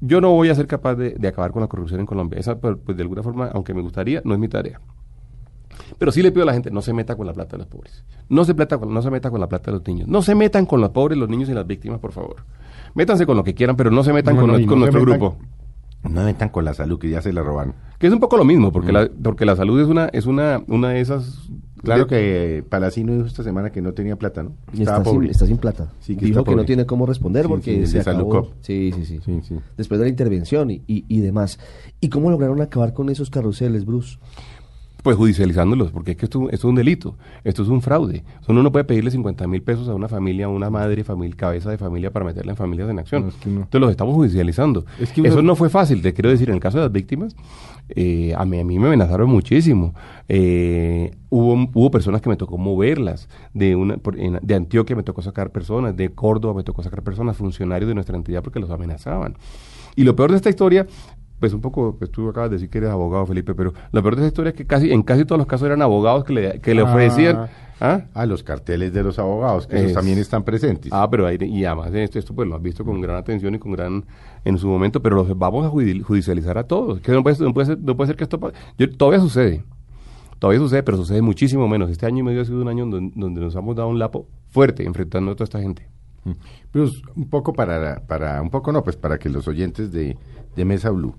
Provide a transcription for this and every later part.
Yo no voy a ser capaz de, de acabar con la corrupción en Colombia. Esa, pues, de alguna forma, aunque me gustaría, no es mi tarea. Pero sí le pido a la gente, no se meta con la plata de los pobres. No se, plata con- no se meta con la plata de los niños. No se metan con los pobres, los niños y las víctimas, por favor. Métanse con lo que quieran, pero no se metan con, no, no nuestro metan- grupo. No metan con la salud, que ya se la roban. Que es un poco lo mismo, porque, la, porque la salud es una, es una, una de esas... Claro de- que Palacino dijo esta semana que no tenía plata, ¿no? Está, sin, está sin plata. Sí, que Dijo que no tiene cómo responder Sí, porque sí, se acabó. Sí, sí, sí, Sí, sí. Después de la intervención y, y, y demás. ¿Y cómo lograron acabar con esos carruseles, Bruce? Pues judicializándolos, porque es que esto, esto es un delito, esto es un fraude. Uno no puede pedirle 50 mil pesos a una familia, a una madre, familia, cabeza de familia para meterla en familias en acción. No, es que no. Entonces los estamos judicializando. Es que uno- Eso no fue fácil, te quiero decir, en el caso de las víctimas, eh, a, mí, a mí me amenazaron muchísimo. Eh, hubo, hubo personas que me tocó moverlas, de, una, de Antioquia me tocó sacar personas, de Córdoba me tocó sacar personas, funcionarios de nuestra entidad porque los amenazaban. Y lo peor de esta historia, pues un poco, pues tú acabas de decir que eres abogado, Felipe, pero lo peor de esta historia es que casi en casi todos los casos eran abogados que le, que le Ah. ofrecían... ¿Ah? Ah, los carteles de los abogados, que Es- esos también están presentes. Ah, pero ahí, y además de esto, esto pues lo has visto con gran atención y con gran en su momento, pero los vamos a judi- judicializar a todos. Que no puede, no puede ser, no puede ser que esto yo, todavía sucede. Todavía sucede, pero sucede muchísimo menos. Este año y medio ha sido un año donde, donde nos hemos dado un lapo fuerte enfrentando a toda esta gente. Mm. Pero un poco para, para, un poco no, pues para que los oyentes de, de Mesa Blue.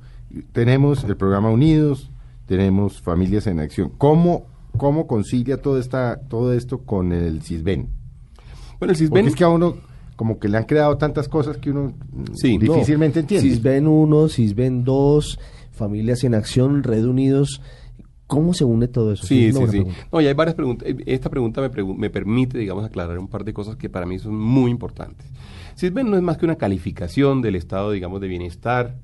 Tenemos el programa Unidos, tenemos Familias en Acción. ¿Cómo, cómo concilia todo, esta, todo esto con el CISBEN? Bueno, el Porque CISBEN... es que a uno como que le han creado tantas cosas que uno mm, Sí. difícilmente No, entiende. Sisben 1, Sisben 2, Familias en Acción, Red Unidos. ¿Cómo se une todo eso? Sí, sí, sí. No, y hay varias preguntas. Eh, Esta pregunta me, pregu- me permite, digamos, aclarar un par de cosas que para mí son muy importantes. CISBEN no es más que una calificación del estado, digamos, de bienestar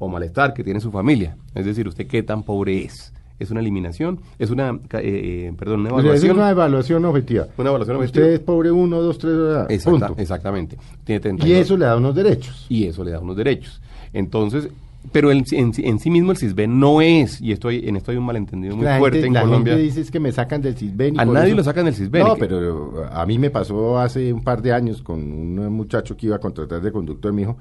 o malestar que tiene su familia. Es decir, usted qué tan pobre es. Es una eliminación, es una, eh, eh, perdón, una O sea, es evaluación. una evaluación objetiva. Una evaluación Usted objetiva. es pobre uno, dos, tres, ah, Exacta- punto. exactamente. Tiene Y 32. eso le da unos derechos. y eso le da unos derechos. Entonces, pero en, en, en sí mismo el CISBEN no es, y esto hay- en esto hay un malentendido muy la fuerte gente, en la Colombia. gente dice es que me sacan del CISBEN. A nadie eso- lo sacan del CISBEN. No, pero a mí me pasó hace un par de años con un muchacho que iba a contratar de conductor. Me dijo,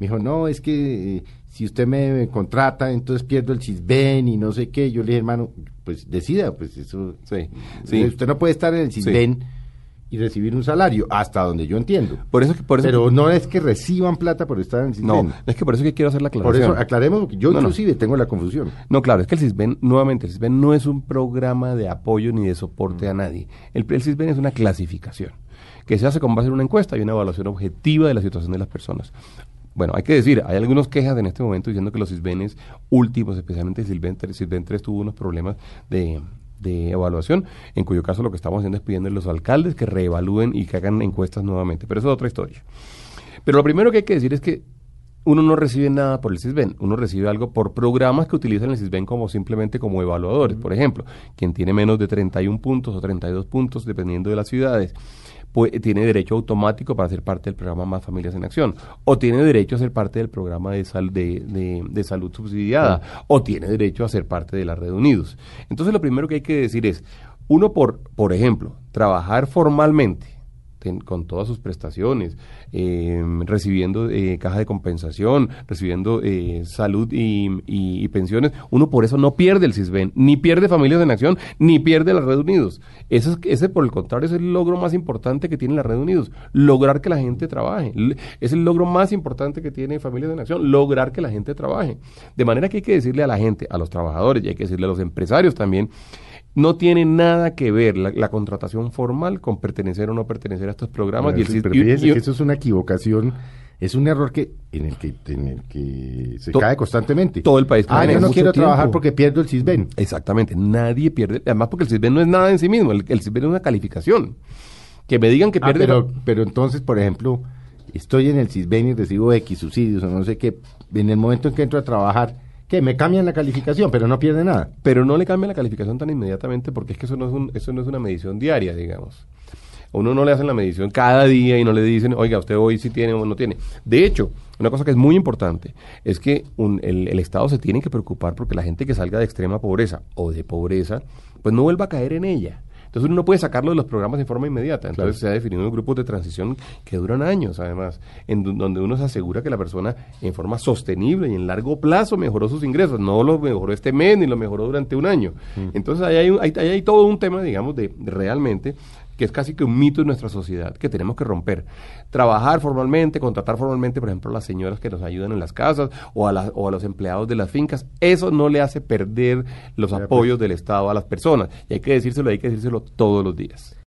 me dijo no, es que eh, si usted me contrata, entonces pierdo el CISBEN y no sé qué. Yo le dije, hermano, pues decida, pues eso. Sí, sí. Usted no puede estar en el CISBEN y recibir un salario, hasta donde yo entiendo. Por eso que por eso pero no es que reciban plata por estar en el no, CISBEN. es que por eso que quiero hacer la Por aclaración. eso aclaremos, porque yo No, no. inclusive tengo la confusión. No, claro, es que el CISBEN, nuevamente, el CISBEN no es un programa de apoyo ni de Mm. soporte a nadie. El, el CISBEN es una clasificación que se hace con base en una encuesta y una evaluación objetiva de la situación de las personas. Bueno, hay que decir, hay algunas quejas en este momento diciendo que los CISBENes últimos, especialmente CISBEN 3, CISBEN 3 tuvo unos problemas de, de evaluación, en cuyo caso lo que estamos haciendo es pidiendo a los alcaldes que reevalúen y que hagan encuestas nuevamente. Pero eso es otra historia. Pero lo primero que hay que decir es que uno no recibe nada por el CISBEN, uno recibe algo por programas que utilizan el CISBEN como simplemente como evaluadores. Por ejemplo, quien tiene menos de 31 puntos o 32 puntos, dependiendo de las ciudades, pues tiene derecho automático para ser parte del programa Más Familias en Acción, o tiene derecho a ser parte del programa de, sal, de, de- de salud subsidiada, o tiene derecho a ser parte de la Red Unidos. Entonces lo primero que hay que decir es, uno por, por ejemplo, trabajar formalmente, con todas sus prestaciones, eh, recibiendo eh, caja de compensación, recibiendo eh, salud y, pensiones, uno por eso no pierde el CISBEN, ni pierde Familias en Acción, ni pierde la Red Unidos. Ese, es- ese, por el contrario, es el logro más importante que tiene la Red Unidos, lograr que la gente trabaje. Es el logro más importante que tiene Familias en Acción, lograr que la gente trabaje. De manera que hay que decirle a la gente, a los trabajadores, y hay que decirle a los empresarios también, no tiene nada que ver la, la contratación formal con pertenecer o no pertenecer a estos programas. y el Pero, y- fíjese y- que eso es una equivocación, es un error que en el que, en el que se To- cae constantemente. todo el país Ah, yo no quiero trabajar porque pierdo el CISBEN. Exactamente, nadie pierde, además porque el CISBEN no es nada en sí mismo, el, el CISBEN es una calificación. Que me digan que Ah, pierde... pero, pero entonces, por ejemplo, estoy en el CISBEN y recibo X subsidios o no sé qué, en el momento en que entro a trabajar, que me cambian la calificación, pero no pierde nada. Pero no le cambia la calificación tan inmediatamente porque es que eso no es, un- eso no es una medición diaria, digamos. A Uno no le hacen la medición cada día y no le dicen, oiga, usted hoy sí tiene o no tiene. De hecho, una cosa que es muy importante es que un- el, el Estado se tiene que preocupar porque la gente que salga de extrema pobreza o de pobreza, pues no vuelva a caer en ella. Entonces uno no puede sacarlo de los programas en forma inmediata. Entonces se ha definido grupos de transición que duran años, además, en do- donde uno se asegura que la persona en forma sostenible y en largo plazo mejoró sus ingresos. No lo mejoró este mes ni lo mejoró durante un año. Entonces ahí hay, un- ahí- ahí hay todo un tema, digamos, de realmente que es casi que un mito en nuestra sociedad que tenemos que romper. Trabajar formalmente, contratar formalmente, por ejemplo, a las señoras que nos ayudan en las casas o a, las- o a los empleados de las fincas, eso no le hace perder los pues. apoyos del Estado a las personas. Y hay que decírselo, hay que decírselo todos los días.